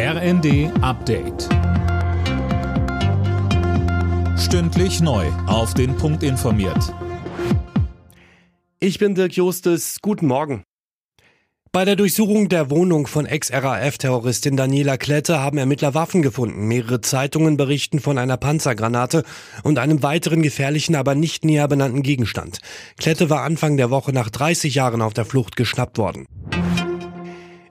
RND Update. Stündlich neu. Auf den Punkt informiert. Ich bin Dirk Justes. Guten Morgen. Bei der Durchsuchung der Wohnung von Ex-RAF-Terroristin Daniela Klette haben Ermittler Waffen gefunden. Mehrere Zeitungen berichten von einer Panzergranate und einem weiteren gefährlichen, aber nicht näher benannten Gegenstand. Klette war Anfang der Woche nach 30 Jahren auf der Flucht geschnappt worden.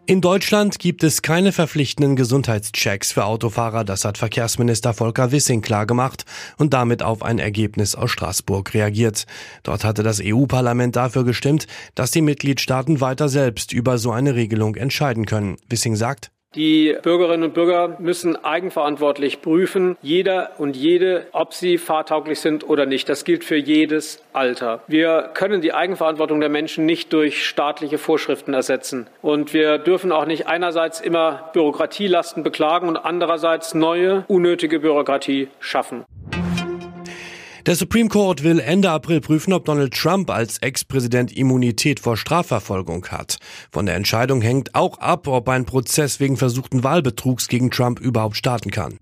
In Deutschland gibt es keine verpflichtenden Gesundheitschecks für Autofahrer. Das hat Verkehrsminister Volker Wissing klargemacht und damit auf ein Ergebnis aus Straßburg reagiert. Dort hatte das EU-Parlament dafür gestimmt, dass die Mitgliedstaaten weiter selbst über so eine Regelung entscheiden können. Wissing sagt, die Bürgerinnen und Bürger müssen eigenverantwortlich prüfen, jeder und jede, ob sie fahrtauglich sind oder nicht. Das gilt für jedes Alter. Wir können die Eigenverantwortung der Menschen nicht durch staatliche Vorschriften ersetzen. Und wir dürfen auch nicht einerseits immer Bürokratielasten beklagen und andererseits neue, unnötige Bürokratie schaffen. Der Supreme Court will Ende April prüfen, ob Donald Trump als Ex-Präsident Immunität vor Strafverfolgung hat. Von der Entscheidung hängt auch ab, ob ein Prozess wegen versuchten Wahlbetrugs gegen Trump überhaupt starten kann.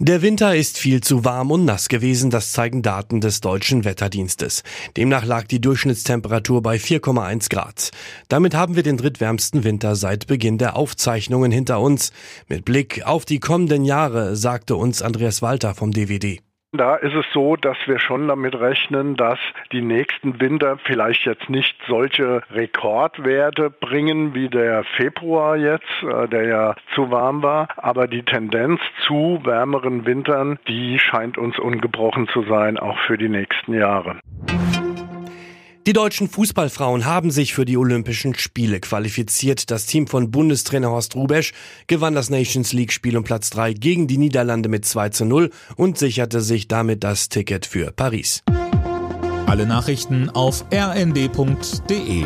Der Winter ist viel zu warm und nass gewesen, das zeigen Daten des deutschen Wetterdienstes. Demnach lag die Durchschnittstemperatur bei 4,1 Grad. Damit haben wir den drittwärmsten Winter seit Beginn der Aufzeichnungen hinter uns. Mit Blick auf die kommenden Jahre sagte uns Andreas Walter vom DWD. Da ist es so, dass wir schon damit rechnen, dass die nächsten Winter vielleicht jetzt nicht solche Rekordwerte bringen wie der Februar jetzt, äh, der ja zu warm war. Aber die Tendenz zu wärmeren Wintern, die scheint uns ungebrochen zu sein, auch für die nächsten Jahre. Die deutschen Fußballfrauen haben sich für die Olympischen Spiele qualifiziert. Das Team von Bundestrainer Horst Rubesch gewann das Nations League Spiel um Platz 3 gegen die Niederlande mit 2 zu 0 und sicherte sich damit das Ticket für Paris. Alle Nachrichten auf rnd.de